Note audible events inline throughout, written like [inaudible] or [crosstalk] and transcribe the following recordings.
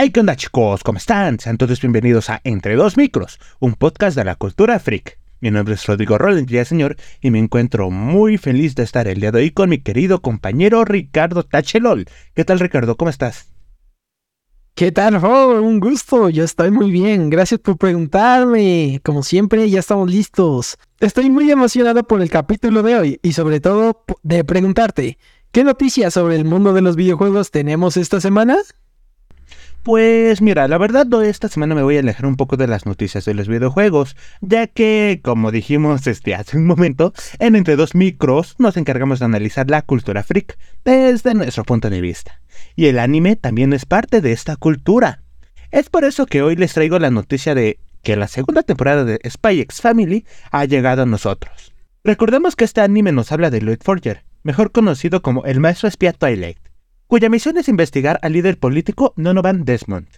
Hey, ¿qué onda chicos? ¿Cómo están? Sean todos bienvenidos a Entre Dos Micros, un podcast de la cultura freak. Mi nombre es Rodrigo Roland Señor y me encuentro muy feliz de estar el día de hoy con mi querido compañero Ricardo Tachelol. ¿Qué tal Ricardo? ¿Cómo estás? ¿Qué tal, oh, Un gusto, yo estoy muy bien. Gracias por preguntarme. Como siempre, ya estamos listos. Estoy muy emocionado por el capítulo de hoy y sobre todo de preguntarte, ¿qué noticias sobre el mundo de los videojuegos tenemos esta semana? Pues mira, la verdad esta semana me voy a alejar un poco de las noticias de los videojuegos, ya que, como dijimos este hace un momento, en Entre Dos Micros nos encargamos de analizar la cultura freak desde nuestro punto de vista. Y el anime también es parte de esta cultura. Es por eso que hoy les traigo la noticia de que la segunda temporada de Spy X Family ha llegado a nosotros. Recordemos que este anime nos habla de Lloyd Forger, mejor conocido como el maestro espía Twilight, cuya misión es investigar al líder político Nonovan Desmond.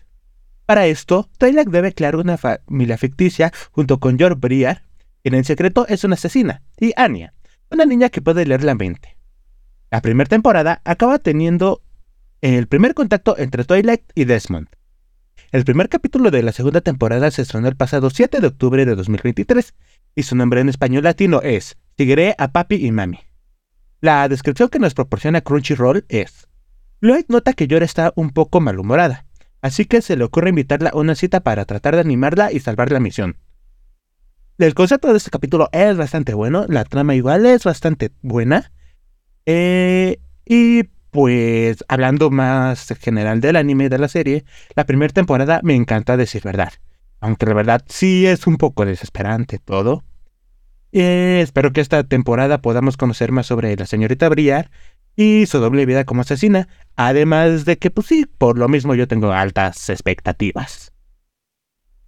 Para esto, Twilight debe crear una familia ficticia junto con George Briar, quien en secreto es una asesina, y Anya, una niña que puede leer la mente. La primera temporada acaba teniendo el primer contacto entre Twilight y Desmond. El primer capítulo de la segunda temporada se estrenó el pasado 7 de octubre de 2023 y su nombre en español latino es Seguiré a papi y mami. La descripción que nos proporciona Crunchyroll es Lloyd nota que Yora está un poco malhumorada, así que se le ocurre invitarla a una cita para tratar de animarla y salvar la misión. El concepto de este capítulo es bastante bueno, la trama igual es bastante buena. Eh, y pues hablando más general del anime de la serie, la primera temporada me encanta decir verdad. Aunque la verdad sí es un poco desesperante todo. Eh, espero que esta temporada podamos conocer más sobre la señorita Briar y su doble vida como asesina, además de que, pues sí, por lo mismo yo tengo altas expectativas.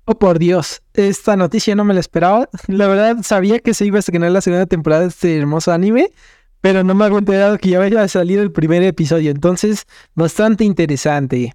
Oh, por Dios, esta noticia no me la esperaba. La verdad, sabía que se iba a estrenar la segunda temporada de este hermoso anime, pero no me había enterado que ya había salido el primer episodio, entonces, bastante interesante.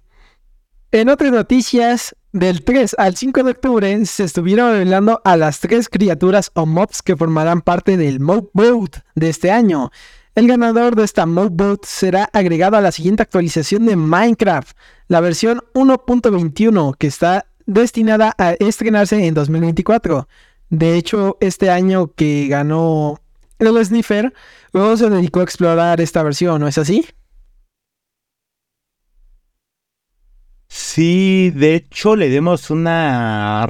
En otras noticias, del 3 al 5 de octubre se estuvieron revelando a las tres criaturas o mobs que formarán parte del Mob Boat de este año. El ganador de esta modboat será agregado a la siguiente actualización de Minecraft, la versión 1.21, que está destinada a estrenarse en 2024. De hecho, este año que ganó el Sniffer, luego se dedicó a explorar esta versión, ¿no es así? Sí, de hecho le dimos una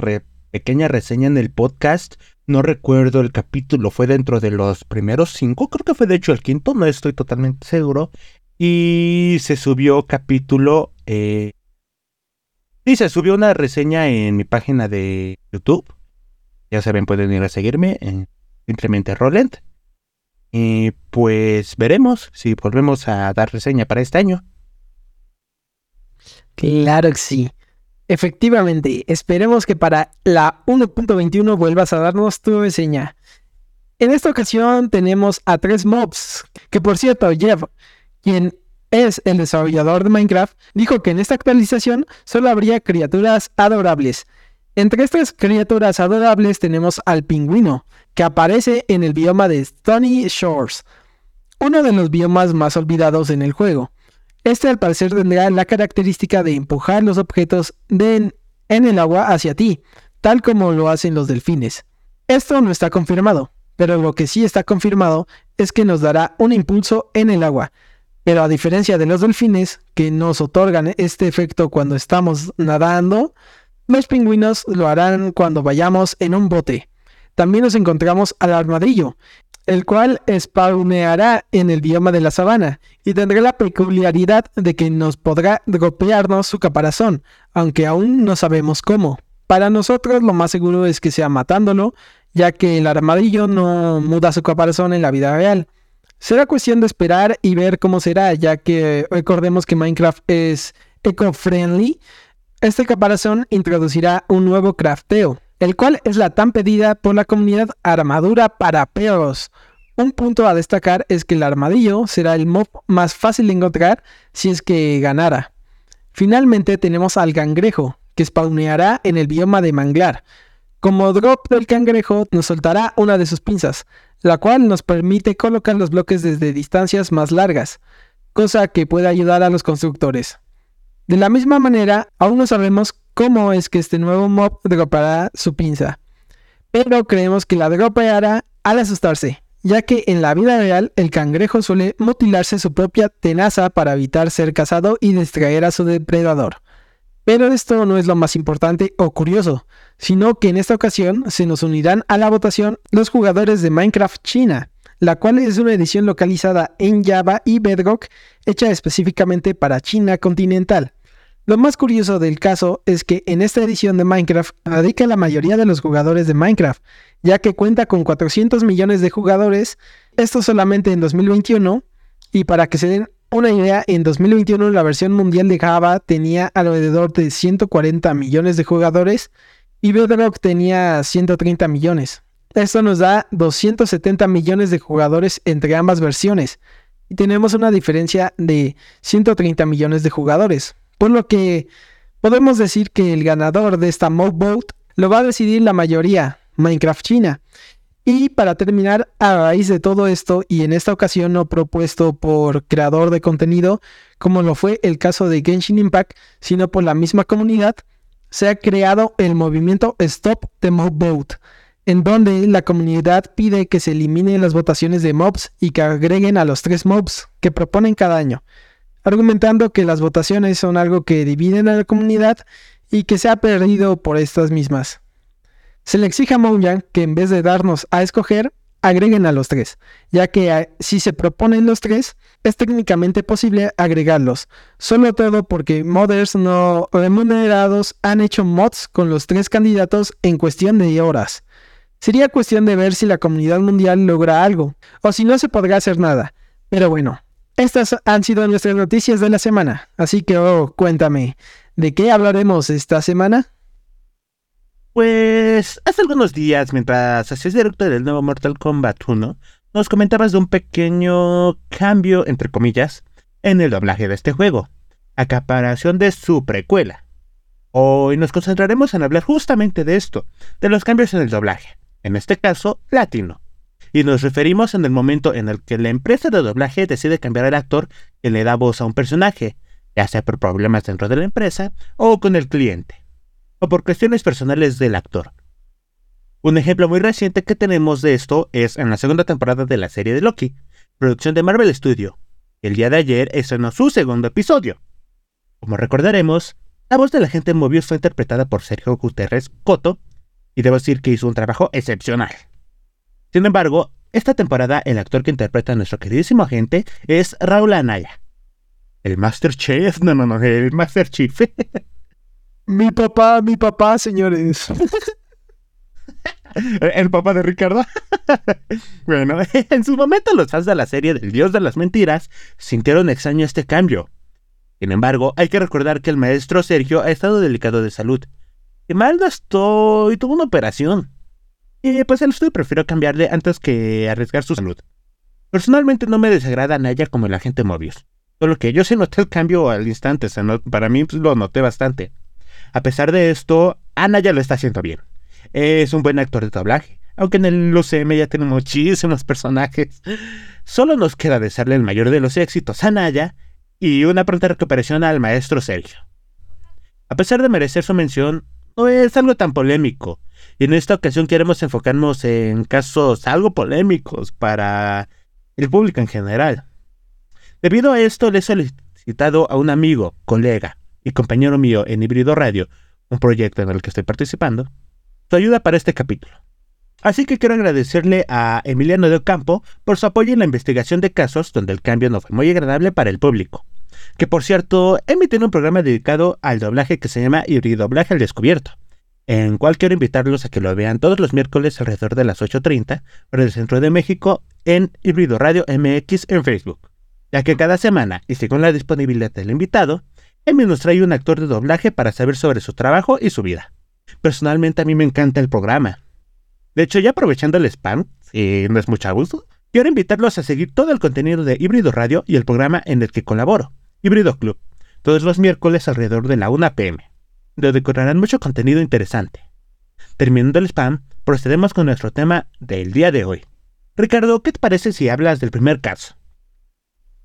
pequeña reseña en el podcast no recuerdo el capítulo, fue dentro de los primeros cinco, creo que fue de hecho el quinto, no estoy totalmente seguro. Y se subió capítulo... Eh, sí, se subió una reseña en mi página de YouTube. Ya saben, pueden ir a seguirme en simplemente Roland. Y pues veremos si volvemos a dar reseña para este año. Claro que sí. Efectivamente, esperemos que para la 1.21 vuelvas a darnos tu reseña. En esta ocasión tenemos a tres mobs, que por cierto, Jeff, quien es el desarrollador de Minecraft, dijo que en esta actualización solo habría criaturas adorables. Entre estas criaturas adorables tenemos al pingüino, que aparece en el bioma de Stony Shores, uno de los biomas más olvidados en el juego. Este al parecer tendrá la característica de empujar los objetos en el agua hacia ti, tal como lo hacen los delfines. Esto no está confirmado, pero lo que sí está confirmado es que nos dará un impulso en el agua. Pero a diferencia de los delfines, que nos otorgan este efecto cuando estamos nadando, los pingüinos lo harán cuando vayamos en un bote. También nos encontramos al armadillo, el cual spawneará en el bioma de la sabana y tendrá la peculiaridad de que nos podrá dropearnos su caparazón, aunque aún no sabemos cómo. Para nosotros lo más seguro es que sea matándolo, ya que el armadillo no muda su caparazón en la vida real. Será cuestión de esperar y ver cómo será, ya que recordemos que Minecraft es eco-friendly. Este caparazón introducirá un nuevo crafteo, el cual es la tan pedida por la comunidad Armadura para Perros. Un punto a destacar es que el armadillo será el mob más fácil de encontrar si es que ganara. Finalmente tenemos al cangrejo, que spawneará en el bioma de manglar. Como drop del cangrejo nos soltará una de sus pinzas, la cual nos permite colocar los bloques desde distancias más largas, cosa que puede ayudar a los constructores. De la misma manera, aún no sabemos cómo es que este nuevo mob dropará su pinza, pero creemos que la dropeará al asustarse, ya que en la vida real el cangrejo suele mutilarse su propia tenaza para evitar ser cazado y distraer a su depredador. Pero esto no es lo más importante o curioso, sino que en esta ocasión se nos unirán a la votación los jugadores de Minecraft China, la cual es una edición localizada en Java y Bedrock hecha específicamente para China continental. Lo más curioso del caso es que en esta edición de Minecraft radica la mayoría de los jugadores de Minecraft, ya que cuenta con 400 millones de jugadores, esto solamente en 2021, y para que se den una idea, en 2021 la versión mundial de Java tenía alrededor de 140 millones de jugadores y Bedrock tenía 130 millones. Esto nos da 270 millones de jugadores entre ambas versiones y tenemos una diferencia de 130 millones de jugadores, por lo que podemos decir que el ganador de esta mob vote lo va a decidir la mayoría, Minecraft China. Y para terminar, a raíz de todo esto, y en esta ocasión no propuesto por creador de contenido, como lo fue el caso de Genshin Impact, sino por la misma comunidad, se ha creado el movimiento Stop the Mob Vote, en donde la comunidad pide que se eliminen las votaciones de mobs y que agreguen a los tres mobs que proponen cada año, argumentando que las votaciones son algo que dividen a la comunidad y que se ha perdido por estas mismas. Se le exige a Mojang que en vez de darnos a escoger, agreguen a los tres, ya que eh, si se proponen los tres, es técnicamente posible agregarlos, solo todo porque modders no remunerados han hecho mods con los tres candidatos en cuestión de horas. Sería cuestión de ver si la comunidad mundial logra algo, o si no se podrá hacer nada. Pero bueno, estas han sido nuestras noticias de la semana, así que oh, cuéntame, ¿de qué hablaremos esta semana? Pues hace algunos días, mientras hacías directo del nuevo Mortal Kombat 1, nos comentabas de un pequeño cambio, entre comillas, en el doblaje de este juego, a comparación de su precuela. Hoy nos concentraremos en hablar justamente de esto, de los cambios en el doblaje en este caso latino. Y nos referimos en el momento en el que la empresa de doblaje decide cambiar al actor que le da voz a un personaje, ya sea por problemas dentro de la empresa o con el cliente, o por cuestiones personales del actor. Un ejemplo muy reciente que tenemos de esto es en la segunda temporada de la serie de Loki, producción de Marvel Studio. El día de ayer estrenó su segundo episodio. Como recordaremos, la voz de la gente Mobius fue interpretada por Sergio Guterres Coto, y debo decir que hizo un trabajo excepcional. Sin embargo, esta temporada el actor que interpreta a nuestro queridísimo agente es Raúl Anaya. El Master Chief, no, no, no, el Master Chief. [laughs] mi papá, mi papá, señores. [laughs] el papá de Ricardo. [laughs] bueno, en su momento los fans de la serie del Dios de las Mentiras sintieron extraño este cambio. Sin embargo, hay que recordar que el maestro Sergio ha estado delicado de salud que mal no estoy, tuvo una operación. Y pues el estudio prefirió cambiarle antes que arriesgar su salud. Personalmente no me desagrada Naya como el agente Mobius. Solo que yo sí noté el cambio al instante, para mí pues, lo noté bastante. A pesar de esto, Anaya lo está haciendo bien. Es un buen actor de doblaje, aunque en el UCM ya tiene muchísimos personajes. Solo nos queda desearle el mayor de los éxitos a Naya y una pronta recuperación al maestro Sergio. A pesar de merecer su mención, no es algo tan polémico. Y en esta ocasión queremos enfocarnos en casos algo polémicos para el público en general. Debido a esto, le he solicitado a un amigo, colega y compañero mío en Híbrido Radio, un proyecto en el que estoy participando, su ayuda para este capítulo. Así que quiero agradecerle a Emiliano de Ocampo por su apoyo en la investigación de casos donde el cambio no fue muy agradable para el público que por cierto emitido un programa dedicado al doblaje que se llama Hibridoblaje al Descubierto, en cual quiero invitarlos a que lo vean todos los miércoles alrededor de las 8.30 por el Centro de México en Híbrido Radio MX en Facebook, ya que cada semana y según la disponibilidad del invitado, Emi nos trae un actor de doblaje para saber sobre su trabajo y su vida. Personalmente a mí me encanta el programa. De hecho, ya aprovechando el spam, si no es mucho gusto, quiero invitarlos a seguir todo el contenido de Híbrido Radio y el programa en el que colaboro. Híbrido Club, todos los miércoles alrededor de la 1 pm, decorarán mucho contenido interesante. Terminando el spam, procedemos con nuestro tema del día de hoy. Ricardo, ¿qué te parece si hablas del primer caso?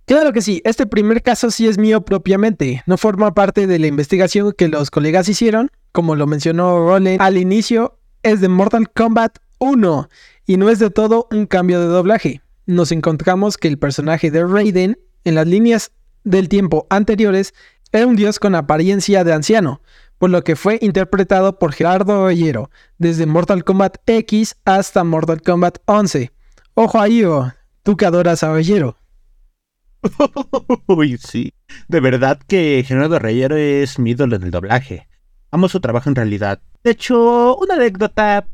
Claro que sí, este primer caso sí es mío propiamente, no forma parte de la investigación que los colegas hicieron, como lo mencionó Roland al inicio, es de Mortal Kombat 1 y no es de todo un cambio de doblaje. Nos encontramos que el personaje de Raiden en las líneas del tiempo anteriores era un dios con apariencia de anciano, por lo que fue interpretado por Gerardo Ollero, desde Mortal Kombat X hasta Mortal Kombat 11. Ojo ahí, oh, tú que adoras a Ollero. [laughs] Uy, sí. De verdad que Gerardo Reyero es mi ídolo en el doblaje. Amo su trabajo en realidad. De hecho, una anécdota.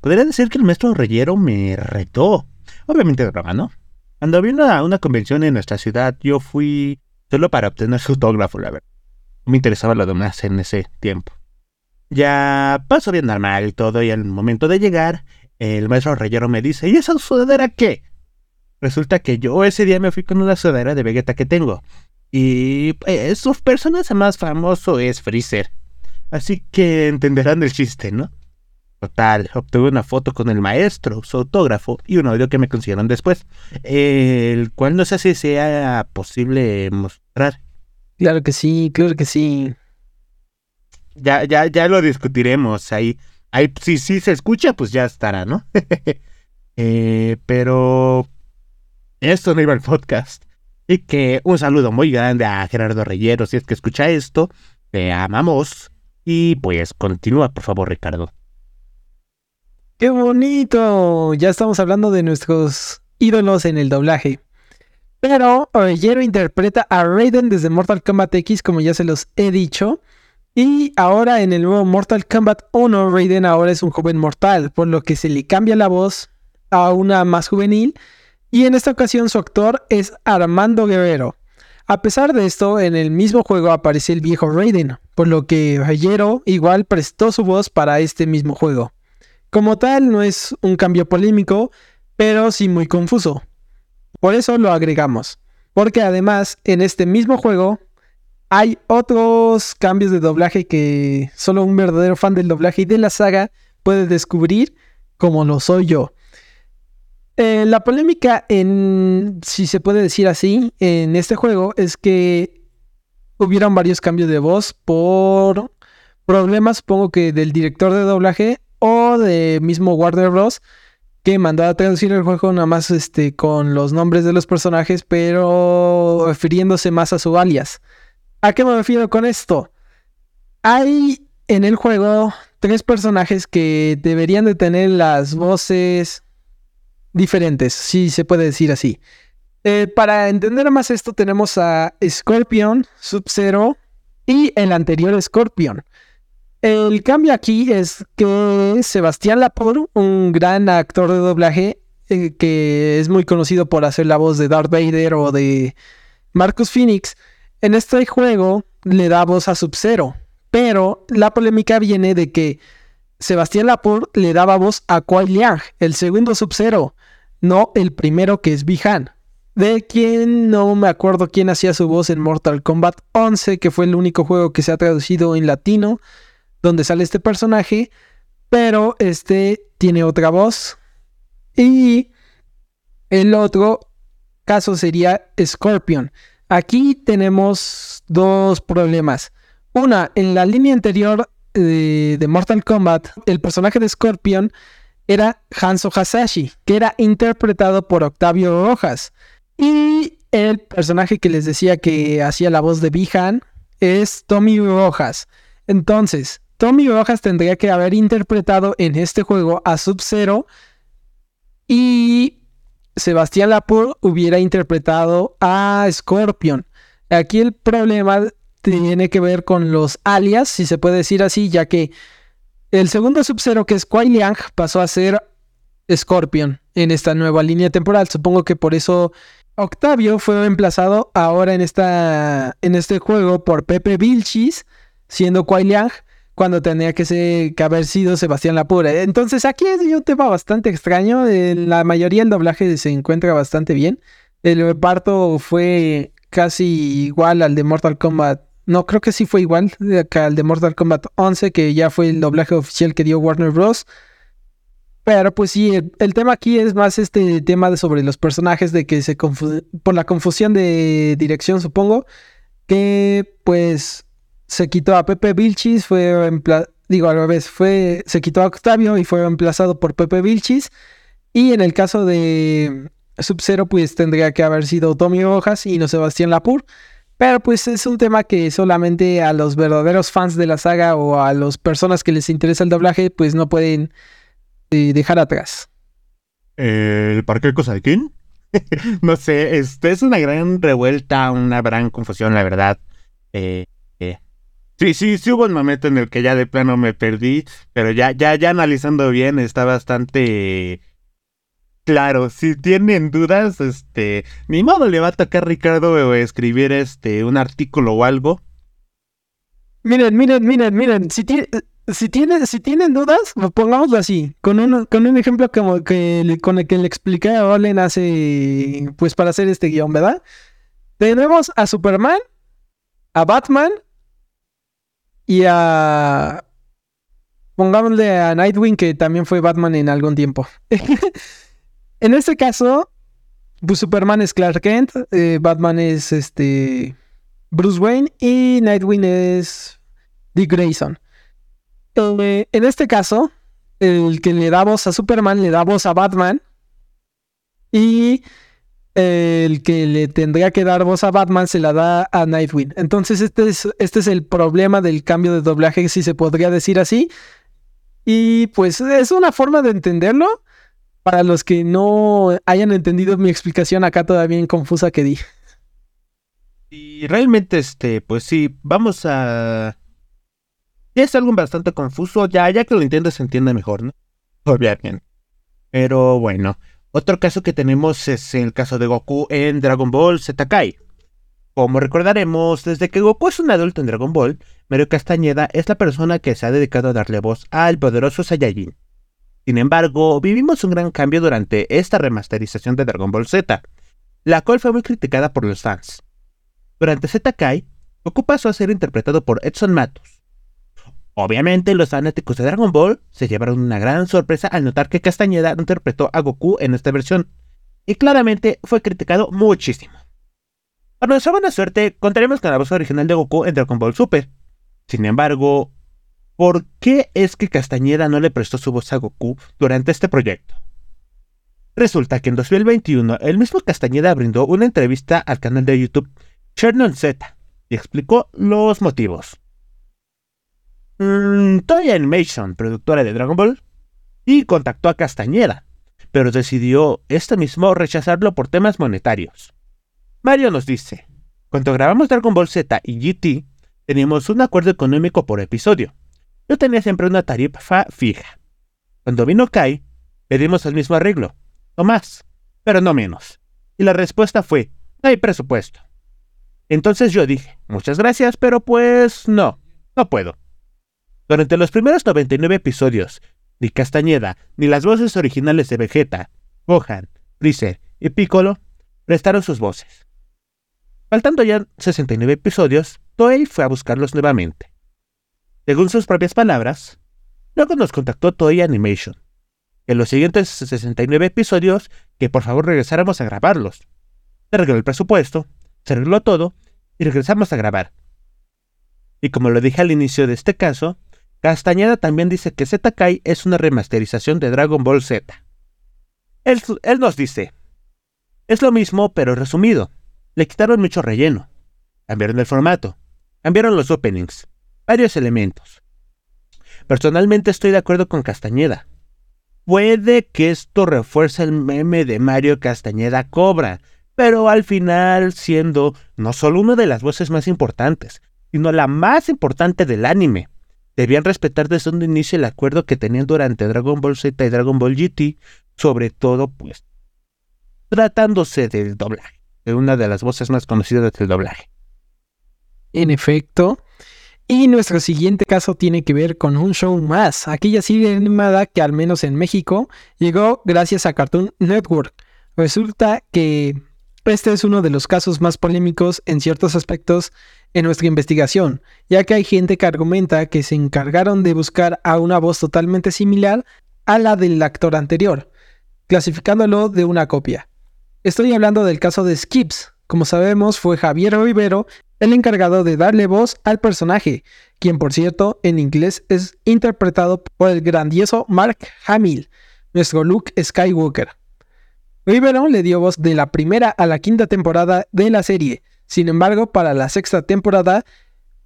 Podría decir que el maestro Reyero me retó. Obviamente broma, ¿no? Cuando vino a una convención en nuestra ciudad, yo fui solo para obtener su autógrafo, la verdad. Me interesaba lo demás en ese tiempo. Ya pasó bien normal y todo, y al momento de llegar, el maestro Reyero me dice, ¿y esa sudadera qué? Resulta que yo ese día me fui con una sudadera de Vegeta que tengo. Y eh, su personaje más famoso es Freezer. Así que entenderán el chiste, ¿no? Total, obtuve una foto con el maestro, su autógrafo y un audio que me consiguieron después, el cual no sé si sea posible mostrar. Claro que sí, claro que sí. Ya, ya, ya lo discutiremos ahí. ahí si sí se escucha, pues ya estará, ¿no? [laughs] eh, pero esto no iba al podcast. Y que un saludo muy grande a Gerardo Reyero, si es que escucha esto. Te amamos. Y pues continúa, por favor, Ricardo. ¡Qué bonito! Ya estamos hablando de nuestros ídolos en el doblaje. Pero Reyero interpreta a Raiden desde Mortal Kombat X, como ya se los he dicho. Y ahora en el nuevo Mortal Kombat 1, Raiden ahora es un joven mortal, por lo que se le cambia la voz a una más juvenil y en esta ocasión su actor es Armando Guerrero. A pesar de esto, en el mismo juego aparece el viejo Raiden, por lo que Rayero igual prestó su voz para este mismo juego. Como tal, no es un cambio polémico, pero sí muy confuso. Por eso lo agregamos, porque además en este mismo juego hay otros cambios de doblaje que solo un verdadero fan del doblaje y de la saga puede descubrir, como lo soy yo. Eh, la polémica en, si se puede decir así, en este juego es que hubieron varios cambios de voz por problemas, supongo que del director de doblaje o de mismo Warner Bros. Que mandó a traducir el juego nada más este, con los nombres de los personajes, pero refiriéndose más a su alias. ¿A qué me refiero con esto? Hay en el juego tres personajes que deberían de tener las voces diferentes, si se puede decir así. Eh, para entender más esto tenemos a Scorpion, Sub-Zero y el anterior Scorpion. El cambio aquí es que Sebastián Lapor, un gran actor de doblaje eh, que es muy conocido por hacer la voz de Darth Vader o de Marcus Phoenix, en este juego le da voz a Sub-Zero. Pero la polémica viene de que Sebastián Laporte le daba voz a Kuai Liang, el segundo Sub-Zero, no el primero que es Bihan. De quien no me acuerdo quién hacía su voz en Mortal Kombat 11, que fue el único juego que se ha traducido en latino, donde sale este personaje, pero este tiene otra voz. Y el otro caso sería Scorpion. Aquí tenemos dos problemas. Una, en la línea anterior de, Mortal Kombat, el personaje de Scorpion era Hanzo Hasashi, que era interpretado por Octavio Rojas. Y el personaje que les decía que hacía la voz de Bihan es Tommy Rojas. Entonces, Tommy Rojas tendría que haber interpretado en este juego a Sub-Zero y Sebastián Lapur hubiera interpretado a Scorpion. Aquí el problema tiene que ver con los alias, si se puede decir así, ya que el segundo Sub-Zero, que es Kuai Liang, pasó a ser Scorpion en esta nueva línea temporal. Supongo que por eso Octavio fue reemplazado ahora en, esta, en este juego por Pepe Vilchis, siendo Kuai Liang, cuando tenía que, ser, que haber sido Sebastián Lapure. Entonces aquí es un tema bastante extraño. la mayoría del doblaje se encuentra bastante bien. El reparto fue casi igual al de Mortal Kombat no, creo que sí fue igual acá al de Mortal Kombat 11, que ya fue el doblaje oficial que dio Warner Bros. Pero pues sí, el, tema aquí es más este tema de sobre los personajes de que se por la confusión de dirección, supongo, que pues se quitó a Pepe Vilchis, fue digo al revés, fue se quitó a Octavio y fue reemplazado por Pepe Vilchis. Y en el caso de Sub-Zero, pues tendría que haber sido Tommy Rojas y no Sebastián Lapur. Pero pues es un tema que solamente a los verdaderos fans de la saga o a las personas que les interesa el doblaje, pues no pueden eh, dejar atrás. ¿El parque Cosaikin? [laughs] no sé, este es una gran revuelta, una gran confusión, la verdad. Eh, Sí, sí, sí hubo un momento en el que ya de plano me perdí, pero ya, ya, ya analizando bien está bastante Claro, si tienen dudas, este, ni modo le va a tocar a Ricardo escribir este un artículo o algo. Miren, miren, miren, miren, si tiene, si tienen, si tienen dudas, pongámoslo así, con un, con un ejemplo como que con el que le expliqué a Olen hace, pues para hacer este guion, ¿verdad? Tenemos a Superman, a Batman y a, pongámosle a Nightwing que también fue Batman en algún tiempo. [laughs] En este caso, pues, Superman es Clark Kent, eh, Batman es este Bruce Wayne y Nightwing es Dick Grayson. Eh, en este caso, el que le da voz a Superman le da voz a Batman y el que le tendría que dar voz a Batman se la da a Nightwing. Entonces este es, este es el problema del cambio de doblaje, si se podría decir así. Y pues es una forma de entenderlo para los que no hayan entendido mi explicación acá todavía confusa que di. Y realmente, este, pues sí, vamos a... Es algo bastante confuso, ya, ya que lo entiendes se entiende mejor, ¿no? Obviamente. Pero bueno, otro caso que tenemos es el caso de Goku en Dragon Ball Z Kai. Como recordaremos, desde que Goku es un adulto en Dragon Ball, Mario Castañeda es la persona que se ha dedicado a darle voz al poderoso Saiyajin. Sin embargo, vivimos un gran cambio durante esta remasterización de Dragon Ball Z, la cual fue muy criticada por los fans. Durante Z Kai, Goku pasó a ser interpretado por Edson Matos. Obviamente, los fanáticos de Dragon Ball se llevaron una gran sorpresa al notar que Castañeda interpretó a Goku en esta versión, y claramente fue criticado muchísimo. Para nuestra buena suerte, contaremos con la voz original de Goku en Dragon Ball Super. Sin embargo, ¿Por qué es que Castañeda no le prestó su voz a Goku durante este proyecto? Resulta que en 2021 el mismo Castañeda brindó una entrevista al canal de YouTube Chernon Z y explicó los motivos. Mm, Toy Animation, productora de Dragon Ball, y contactó a Castañeda, pero decidió este mismo rechazarlo por temas monetarios. Mario nos dice, cuando grabamos Dragon Ball Z y GT, teníamos un acuerdo económico por episodio, yo tenía siempre una tarifa fija. Cuando vino Kai, pedimos el mismo arreglo, o más, pero no menos. Y la respuesta fue, no hay presupuesto. Entonces yo dije, muchas gracias, pero pues no, no puedo. Durante los primeros 99 episodios, ni Castañeda, ni las voces originales de Vegeta, Gohan, Freezer y Piccolo prestaron sus voces. Faltando ya 69 episodios, Toei fue a buscarlos nuevamente. Según sus propias palabras, luego nos contactó Toei Animation. En los siguientes 69 episodios, que por favor regresáramos a grabarlos. Se arregló el presupuesto, se arregló todo y regresamos a grabar. Y como lo dije al inicio de este caso, Castañeda también dice que Z es una remasterización de Dragon Ball Z. Él, él, nos dice, es lo mismo pero resumido. Le quitaron mucho relleno. Cambiaron el formato. Cambiaron los openings varios elementos. Personalmente estoy de acuerdo con Castañeda. Puede que esto refuerce el meme de Mario Castañeda Cobra, pero al final siendo no solo una de las voces más importantes, sino la más importante del anime. Debían respetar desde un inicio el acuerdo que tenían durante Dragon Ball Z y Dragon Ball GT, sobre todo pues tratándose del doblaje, de una de las voces más conocidas del doblaje. En efecto, y nuestro siguiente caso tiene que ver con un show más, aquella serie animada que al menos en México llegó gracias a Cartoon Network. Resulta que este es uno de los casos más polémicos en ciertos aspectos en nuestra investigación, ya que hay gente que argumenta que se encargaron de buscar a una voz totalmente similar a la del actor anterior, clasificándolo de una copia. Estoy hablando del caso de Skips. Como sabemos, fue Javier Rivero el encargado de darle voz al personaje, quien por cierto en inglés es interpretado por el grandioso Mark Hamill, nuestro Luke Skywalker. Rivero le dio voz de la primera a la quinta temporada de la serie, sin embargo para la sexta temporada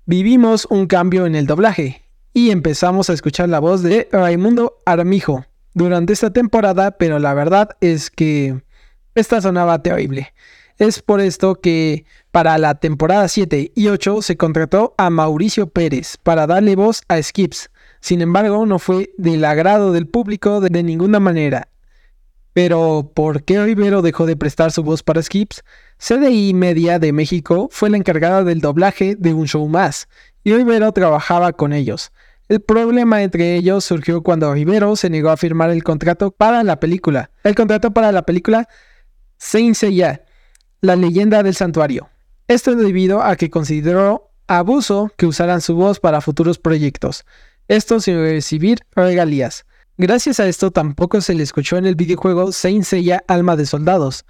vivimos un cambio en el doblaje y empezamos a escuchar la voz de Raimundo Armijo durante esta temporada, pero la verdad es que esta sonaba terrible. Es por esto que para la temporada 7 y 8 se contrató a Mauricio Pérez para darle voz a Skips. Sin embargo, no fue del agrado del público de ninguna manera. Pero, ¿por qué Rivero dejó de prestar su voz para Skips? CDI Media de México fue la encargada del doblaje de un show más, y Rivero trabajaba con ellos. El problema entre ellos surgió cuando Rivero se negó a firmar el contrato para la película. El contrato para la película Saint Seiya, la leyenda del santuario. Esto debido a que consideró abuso que usaran su voz para futuros proyectos, esto sin recibir regalías. Gracias a esto tampoco se le escuchó en el videojuego Saint Seiya Alma de Soldados.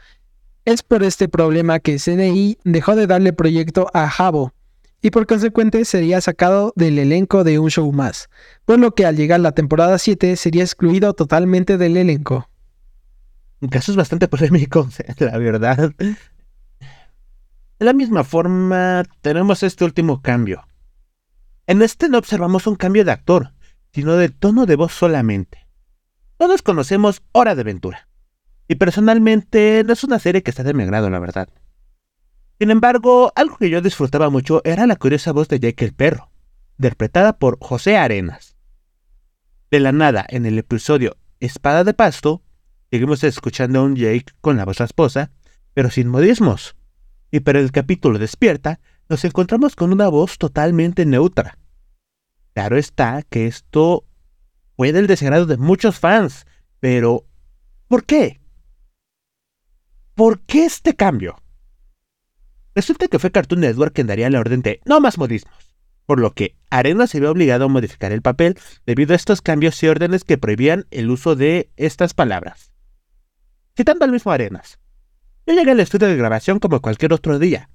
Es por este problema que CNI dejó de darle proyecto a Jabo, y por consecuente sería sacado del elenco de un show más, por lo que al llegar la temporada 7 sería excluido totalmente del elenco. Un caso bastante polémico, [laughs] la verdad. De la misma forma, tenemos este último cambio. En este no observamos un cambio de actor, sino de tono de voz solamente. Todos conocemos Hora de Aventura. Y personalmente no es una serie que está de mi agrado, la verdad. Sin embargo, algo que yo disfrutaba mucho era la curiosa voz de Jake el perro, interpretada por José Arenas. De la nada, en el episodio Espada de Pasto, Seguimos escuchando a un Jake con la voz esposa, pero sin modismos. Y para el capítulo Despierta, nos encontramos con una voz totalmente neutra. Claro está que esto fue del desagrado de muchos fans, pero ¿por qué? ¿Por qué este cambio? Resulta que fue Cartoon Network quien daría la orden de no más modismos, por lo que Arena se vio obligado a modificar el papel debido a estos cambios y órdenes que prohibían el uso de estas palabras citando al mismo Arenas. Yo llegué al estudio de grabación como cualquier otro día.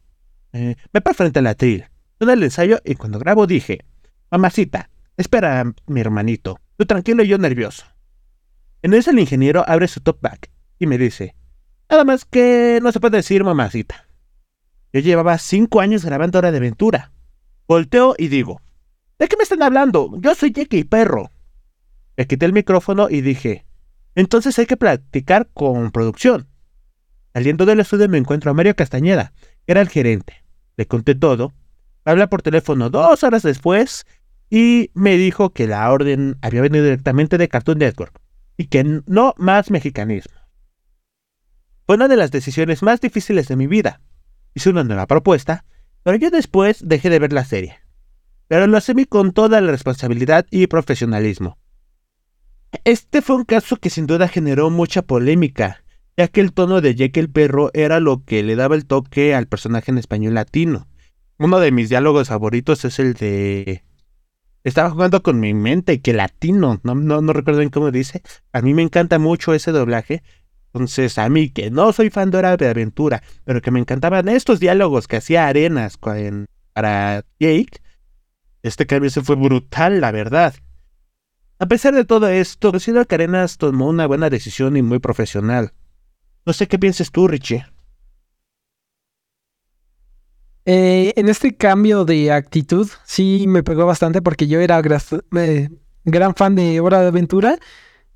Eh, me paré frente al atril, en el ensayo y cuando grabo dije, mamacita, espera, mi hermanito, tú tranquilo y yo nervioso. En el ingeniero abre su top back y me dice, nada más que no se puede decir mamacita. Yo llevaba cinco años grabando Hora de Aventura. Volteo y digo, ¿de qué me están hablando? Yo soy Jackie Perro. Le quité el micrófono y dije, entonces hay que practicar con producción. Saliendo del estudio me encuentro a Mario Castañeda, que era el gerente. Le conté todo. Habla por teléfono dos horas después y me dijo que la orden había venido directamente de Cartoon Network y que no más mexicanismo. Fue una de las decisiones más difíciles de mi vida. Hice una nueva propuesta, pero yo después dejé de ver la serie. Pero lo hacía con toda la responsabilidad y profesionalismo. Este fue un caso que sin duda generó mucha polémica, ya que el tono de Jake el perro era lo que le daba el toque al personaje en español latino. Uno de mis diálogos favoritos es el de... Estaba jugando con mi mente, que latino, no, no, no recuerdo bien cómo dice. A mí me encanta mucho ese doblaje. Entonces, a mí que no soy fan de Hora de Aventura, pero que me encantaban estos diálogos que hacía Arenas para Jake, este cambio se fue brutal, la verdad. A pesar de todo esto, considero que Arenas tomó una buena decisión y muy profesional. No sé qué piensas tú, Richie. Eh, en este cambio de actitud, sí me pegó bastante porque yo era eh, gran fan de Hora de Aventura.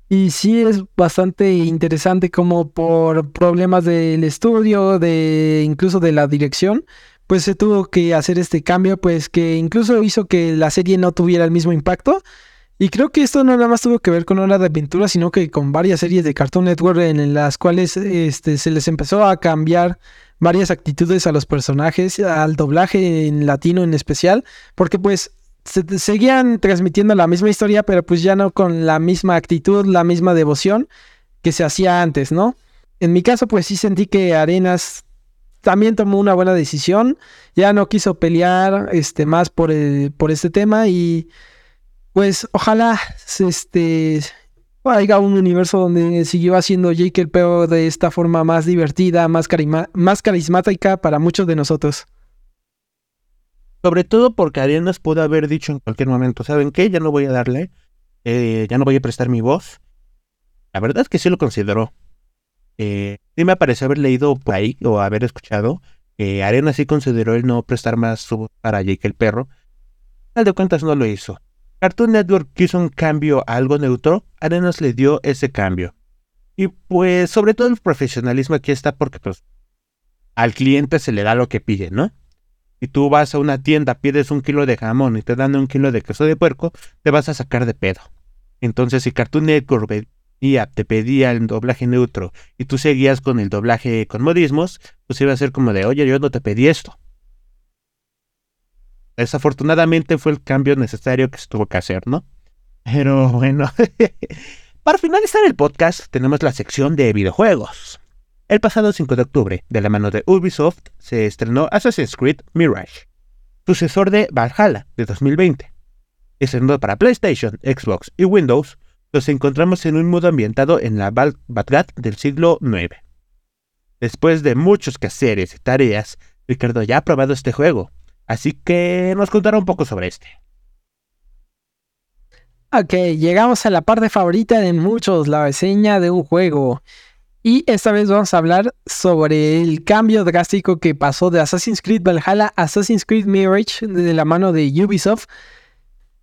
Y sí es bastante interesante como por problemas del estudio, de incluso de la dirección, pues se tuvo que hacer este cambio, pues que incluso hizo que la serie no tuviera el mismo impacto. Y creo que esto no nada más tuvo que ver con Hora de Aventura, sino que con varias series de Cartoon Network en las cuales este, se les empezó a cambiar varias actitudes a los personajes, al doblaje en latino en especial, porque pues se, seguían transmitiendo la misma historia, pero pues ya no con la misma actitud, la misma devoción que se hacía antes, ¿no? En mi caso, pues sí sentí que Arenas también tomó una buena decisión, ya no quiso pelear este, más por, por este tema y pues ojalá este, haya un universo donde siguió haciendo Jake el Peor de esta forma más divertida, más, más carismática para muchos de nosotros. Sobre todo porque Arenas pudo haber dicho en cualquier momento, ¿saben qué? Ya no voy a darle, eh, ya no voy a prestar mi voz. La verdad es que sí lo consideró. Eh, sí me parece haber leído por ahí o haber escuchado que Arenas sí consideró el no prestar más su voz para Jake el perro. Al de cuentas no lo hizo. Cartoon Network quiso un cambio a algo neutro, Arenas le dio ese cambio. Y pues sobre todo el profesionalismo aquí está porque pues al cliente se le da lo que pide, ¿no? Si tú vas a una tienda, pides un kilo de jamón y te dan un kilo de queso de puerco, te vas a sacar de pedo. Entonces, si Cartoon Network te pedía el doblaje neutro y tú seguías con el doblaje con modismos, pues iba a ser como de, oye, yo no te pedí esto. Desafortunadamente fue el cambio necesario que se tuvo que hacer, ¿no? Pero bueno, [laughs] para finalizar el podcast tenemos la sección de videojuegos. El pasado 5 de octubre, de la mano de Ubisoft, se estrenó Assassin's Creed Mirage, sucesor de Valhalla de 2020. Estrenado para PlayStation, Xbox y Windows, nos encontramos en un mundo ambientado en la Bagdad del siglo IX. Después de muchos quehaceres y tareas, Ricardo ya ha probado este juego, así que nos contará un poco sobre este. Ok, llegamos a la parte favorita de muchos, la reseña de un juego. Y esta vez vamos a hablar sobre el cambio drástico que pasó de Assassin's Creed Valhalla a Assassin's Creed Mirage de la mano de Ubisoft.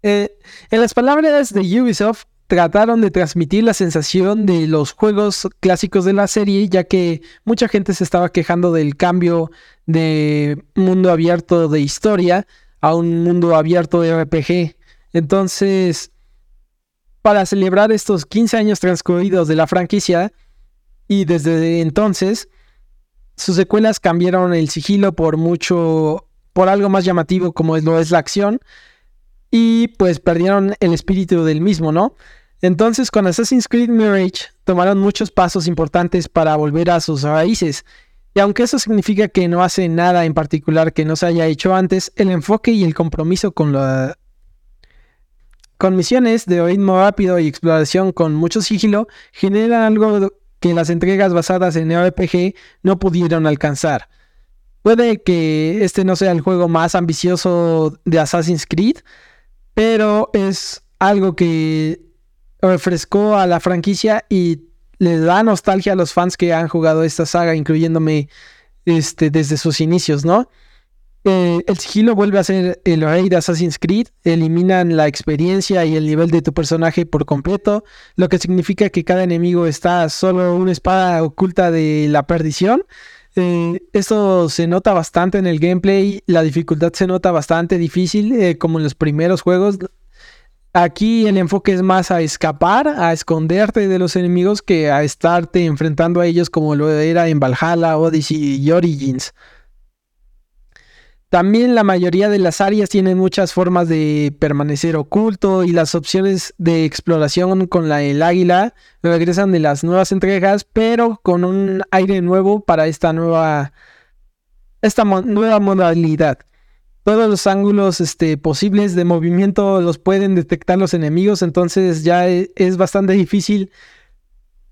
Eh, en las palabras de Ubisoft, trataron de transmitir la sensación de los juegos clásicos de la serie, ya que mucha gente se estaba quejando del cambio de mundo abierto de historia a un mundo abierto de RPG. Entonces, para celebrar estos 15 años transcurridos de la franquicia, y desde entonces sus secuelas cambiaron el sigilo por mucho, por algo más llamativo como lo es la acción y pues perdieron el espíritu del mismo, ¿no? Entonces con Assassin's Creed Mirage tomaron muchos pasos importantes para volver a sus raíces. Y aunque eso significa que no hace nada en particular que no se haya hecho antes, el enfoque y el compromiso con la con misiones de ritmo rápido y exploración con mucho sigilo generan algo que las entregas basadas en RPG no pudieron alcanzar. Puede que este no sea el juego más ambicioso de Assassin's Creed, pero es algo que refrescó a la franquicia y le da nostalgia a los fans que han jugado esta saga, incluyéndome este, desde sus inicios, ¿no? Eh, el sigilo vuelve a ser el rey de Assassin's Creed, eliminan la experiencia y el nivel de tu personaje por completo, lo que significa que cada enemigo está solo una espada oculta de la perdición. Eh, esto se nota bastante en el gameplay, la dificultad se nota bastante difícil, eh, como en los primeros juegos. Aquí el enfoque es más a escapar, a esconderte de los enemigos que a estarte enfrentando a ellos como lo era en Valhalla, Odyssey y Origins. También la mayoría de las áreas tienen muchas formas de permanecer oculto y las opciones de exploración con la, el águila regresan de las nuevas entregas, pero con un aire nuevo para esta nueva, esta nueva modalidad. Todos los ángulos este, posibles de movimiento los pueden detectar los enemigos, entonces ya e, es bastante difícil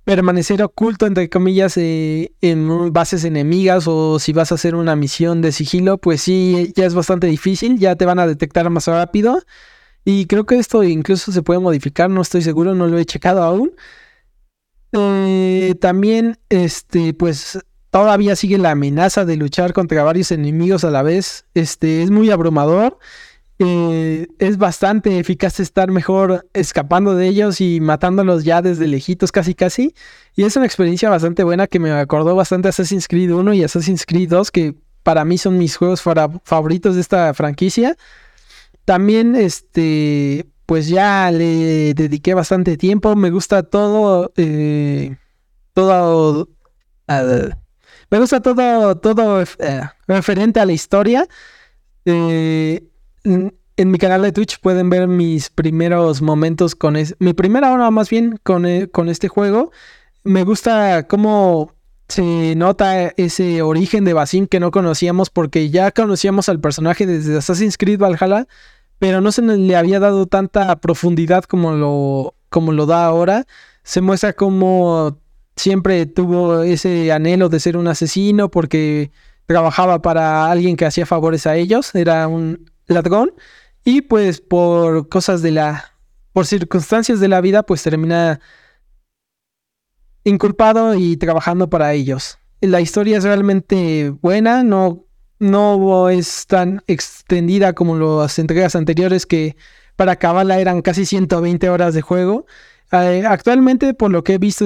permanecer oculto, entre comillas, eh, en bases enemigas o si vas a hacer una misión de sigilo, pues sí, ya es bastante difícil, ya te van a detectar más rápido. Y creo que esto incluso se puede modificar, no estoy seguro, no lo he checado aún. Eh, también, este, pues todavía sigue la amenaza de luchar contra varios enemigos a la vez. Este, es muy abrumador. Eh, es bastante eficaz estar mejor escapando de ellos y matándolos ya desde lejitos casi casi. Y es una experiencia bastante buena que me acordó bastante Assassin's Creed 1 y Assassin's Creed 2, que para mí son mis juegos favoritos de esta franquicia. También, este, pues ya le dediqué bastante tiempo. Me gusta todo, eh, todo, me gusta todo, todo eh, referente a la historia. Eh, en mi canal de Twitch pueden ver mis primeros momentos con mi primera hora más bien con, e, con este juego. Me gusta cómo se nota ese origen de Basim que no conocíamos porque ya conocíamos al personaje desde Assassin's Creed Valhalla, pero no se le había dado tanta profundidad como lo, como lo da ahora. se muestra cómo siempre tuvo ese anhelo de ser un asesino porque trabajaba para alguien que hacía favores a ellos, era un ladrón y pues por cosas de la, por circunstancias de la vida, pues termina inculpado y trabajando para ellos. La historia es realmente buena, no, no es tan extendida como las entregas anteriores que para acabarla eran casi 120 horas de juego. Eh, actualmente, por lo que he visto,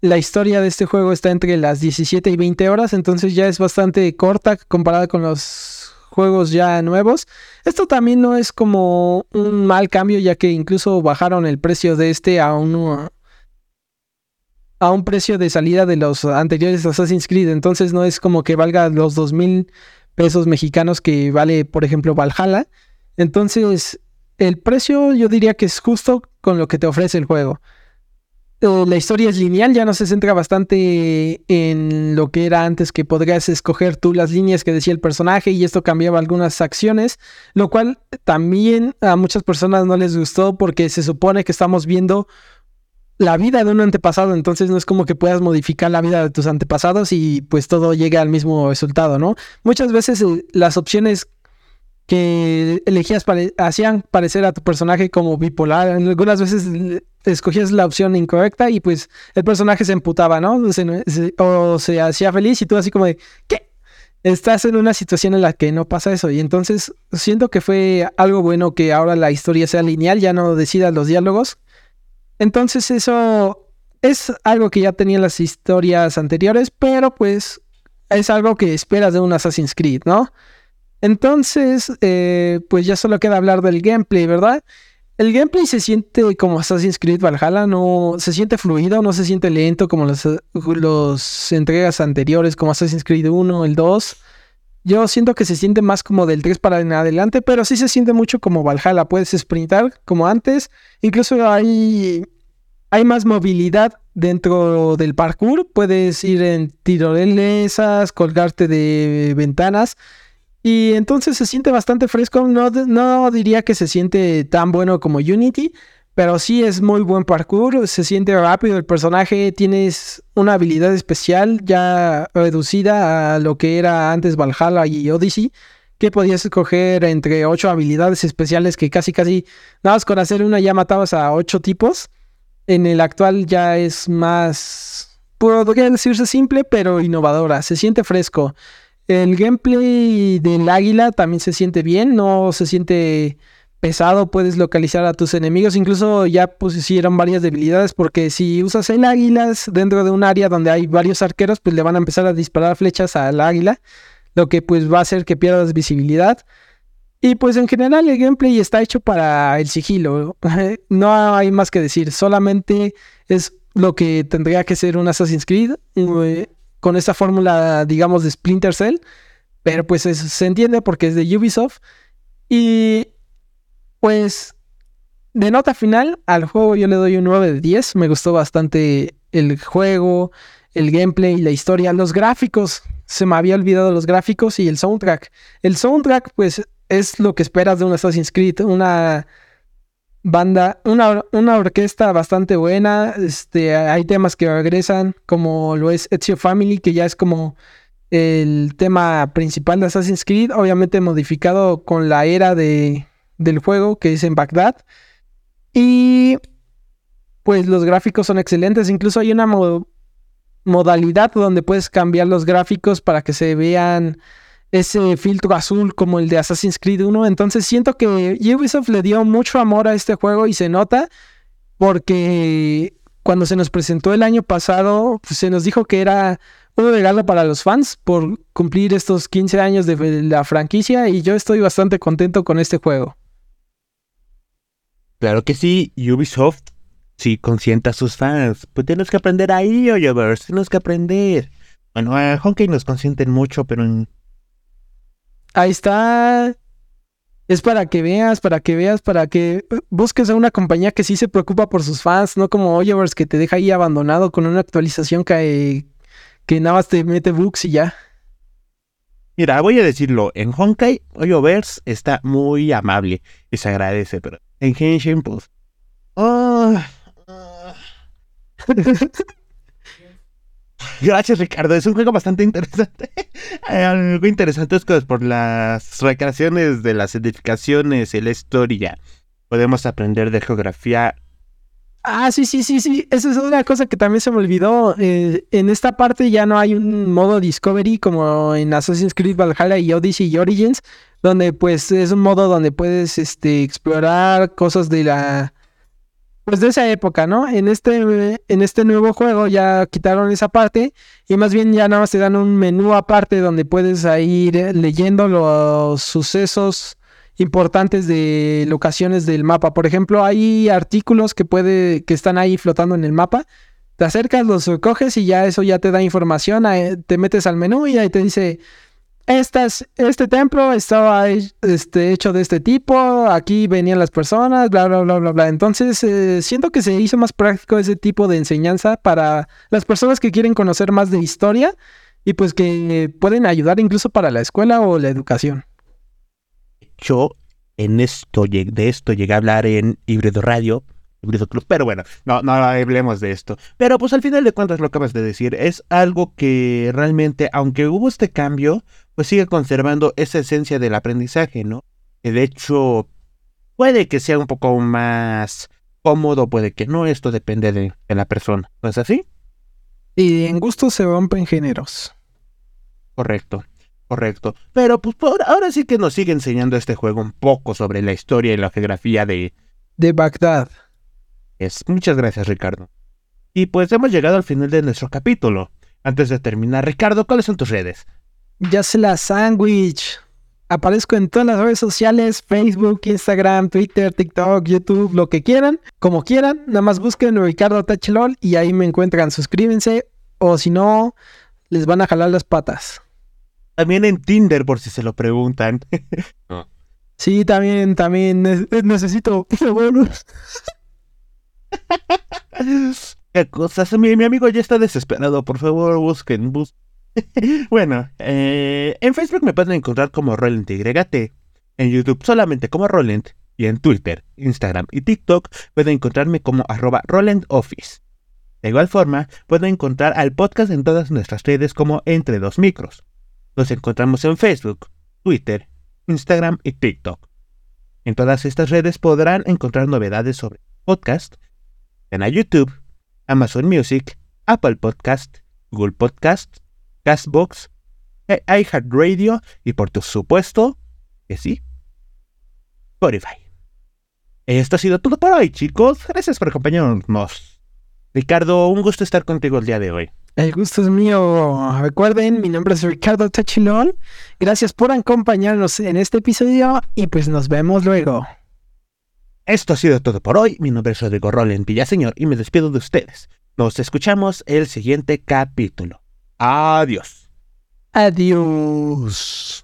la historia de este juego está entre las 17 y 20 horas, entonces ya es bastante corta comparada con los juegos ya nuevos. Esto también no es como un mal cambio, ya que incluso bajaron el precio de este a un, a un precio de salida de los anteriores Assassin's Creed. Entonces no es como que valga los dos mil pesos mexicanos que vale, por ejemplo, Valhalla. Entonces, el precio yo diría que es justo con lo que te ofrece el juego. Eh, la historia es lineal, ya no se centra bastante en lo que era antes, que podrías escoger tú las líneas que decía el personaje y esto cambiaba algunas acciones, lo cual también a muchas personas no les gustó porque se supone que estamos viendo la vida de un antepasado, entonces no es como que puedas modificar la vida de tus antepasados y pues todo llega al mismo resultado, ¿no? Muchas veces eh, las opciones que elegías hacían parecer a tu personaje como bipolar, algunas veces escogías la opción incorrecta y pues el personaje se emputaba, ¿no? o se hacía feliz y tú así como de, ¿qué? Estás en una situación en la que no pasa eso y entonces siento que fue algo bueno que ahora la historia sea lineal, ya no decidas los diálogos, entonces eso es algo que ya tenían las historias anteriores, pero pues es algo que esperas de un Assassin's Creed, ¿no? Entonces, eh, pues ya solo queda hablar del gameplay, ¿verdad? El gameplay se siente como Assassin's Creed Valhalla, no se siente fluido, no se siente lento como las entregas anteriores, como Assassin's Creed 1, el 2. Yo siento que se siente más como del 3 para en adelante, pero sí se siente mucho como Valhalla. Puedes sprintar como antes. Incluso hay, hay más movilidad dentro del parkour. Puedes ir en tirolesas, colgarte de ventanas. Y entonces se siente bastante fresco. No, no diría que se siente tan bueno como Unity, pero sí es muy buen parkour, se siente rápido el personaje, tienes una habilidad especial ya reducida a lo que era antes Valhalla y Odyssey, que podías escoger entre ocho habilidades especiales que casi casi nada más con hacer una ya matabas a ocho tipos. En el actual ya es más, podría decirse simple, pero innovadora, se siente fresco. El gameplay del águila también se siente bien, no se siente pesado, puedes localizar a tus enemigos. Incluso ya pusieron varias debilidades porque si usas el águilas dentro de un área donde hay varios arqueros, pues le van a empezar a disparar flechas al águila, lo que pues va a hacer que pierdas visibilidad. Y pues en general el gameplay está hecho para el sigilo. No [laughs] hay más que decir, solamente es lo que tendría que ser un Assassin's Creed eh, con esta fórmula, digamos, de Splinter Cell. Pero pues se entiende porque es de Ubisoft. Y pues de nota final, al juego yo le doy un 9 de 10. Me gustó bastante el juego, el gameplay, la historia, los gráficos. Se me había olvidado los gráficos y el soundtrack. El soundtrack, pues, es lo que esperas de un Assassin's Creed. Una banda, una, una orquesta bastante buena. Este, hay temas que regresan, como lo es Ezio Family, que ya es como el tema principal de Assassin's Creed. Obviamente modificado con la era de del juego, que es en Bagdad. Y pues los gráficos son excelentes. Incluso hay una modalidad donde puedes cambiar los gráficos para que se vean ese filtro azul como el de Assassin's Creed 1. Entonces siento que Ubisoft le dio mucho amor a este juego y se nota porque cuando se nos presentó el año pasado, pues, se nos dijo que era un regalo para los fans por cumplir estos 15 años de la franquicia y yo estoy bastante contento con este juego. Claro que sí, Ubisoft sí consienta a sus fans. Pues tienes que aprender ahí, Oyovers, tienes que aprender. Bueno, a Honkai nos consienten mucho, pero en... Ahí está. Es para que veas, para que veas, para que busques a una compañía que sí se preocupa por sus fans, no como Oyovers que te deja ahí abandonado con una actualización que, que nada más te mete bugs y ya. Mira, voy a decirlo, en Honkai, Oyovers está muy amable y se agradece, pero en Genshin, pues. Ah, [laughs] Gracias, Ricardo. Es un juego bastante interesante. [laughs] Algo interesante es que por las recreaciones de las edificaciones y la historia podemos aprender de geografía. Ah, sí, sí, sí, sí. Esa es una cosa que también se me olvidó. Eh, en esta parte ya no hay un modo Discovery como en Assassin's Creed Valhalla y Odyssey y Origins, donde pues es un modo donde puedes este, explorar cosas de la pues de esa época, ¿no? En este, en este nuevo juego ya quitaron esa parte y más bien ya nada más te dan un menú aparte donde puedes ir leyendo los sucesos importantes de locaciones del mapa. Por ejemplo, hay artículos que puede que están ahí flotando en el mapa. Te acercas, los recoges y ya eso ya te da información. Te metes al menú y ahí te dice este templo estaba este, hecho de este tipo, aquí venían las personas, bla, bla, bla, bla, bla. Entonces, eh, siento que se hizo más práctico ese tipo de enseñanza para las personas que quieren conocer más de historia y pues que pueden ayudar incluso para la escuela o la educación. Yo en esto, de esto llegué a hablar en Híbrido Radio, pero bueno, no, no hablemos de esto. Pero pues al final de cuentas lo acabas de decir es algo que realmente, aunque hubo este cambio, pues sigue conservando esa esencia del aprendizaje, ¿no? Que de hecho puede que sea un poco más cómodo, puede que no, esto depende de, la persona, ¿no es así? Y en gusto se rompen géneros. Correcto, correcto. Pero pues ahora sí que nos sigue enseñando este juego un poco sobre la historia y la geografía de... De Bagdad. Es, muchas gracias, Ricardo. Y pues hemos llegado al final de nuestro capítulo. Antes de terminar, Ricardo, ¿cuáles son tus redes? Ya sé la sandwich. Aparezco en todas las redes sociales, Facebook, Instagram, Twitter, TikTok, YouTube, lo que quieran, como quieran. Nada más busquen Ricardo Tachelol y ahí me encuentran. Suscríbense o si no, les van a jalar las patas. También en Tinder, por si se lo preguntan. [laughs] Sí, también, también necesito. [laughs] [laughs] ¿Qué cosas? Mi, mi, amigo ya está desesperado. Por favor, busquen, busquen. [laughs] bueno, eh, en Facebook me pueden encontrar como RolentYT, en YouTube solamente como Rolent, y en Twitter, Instagram y TikTok pueden encontrarme como arroba RolentOffice. De igual forma, pueden encontrar al podcast en todas nuestras redes como Entre Dos Micros. Nos encontramos en Facebook, Twitter, Instagram y TikTok. En todas estas redes podrán encontrar novedades sobre podcast, en YouTube, Amazon Music, Apple Podcast, Google Podcast, Castbox, eh, iHeartRadio y por tu supuesto que sí, Spotify. Esto ha sido todo por hoy, chicos. Gracias por acompañarnos. Ricardo, un gusto estar contigo el día de hoy. El gusto es mío. Recuerden, mi nombre es Ricardo Tachilón. Gracias por acompañarnos en este episodio y pues nos vemos luego. Esto ha sido todo por hoy. Mi nombre es Rodrigo Roland Villaseñor y me despido de ustedes. Nos escuchamos el siguiente capítulo. Adiós. Adiós.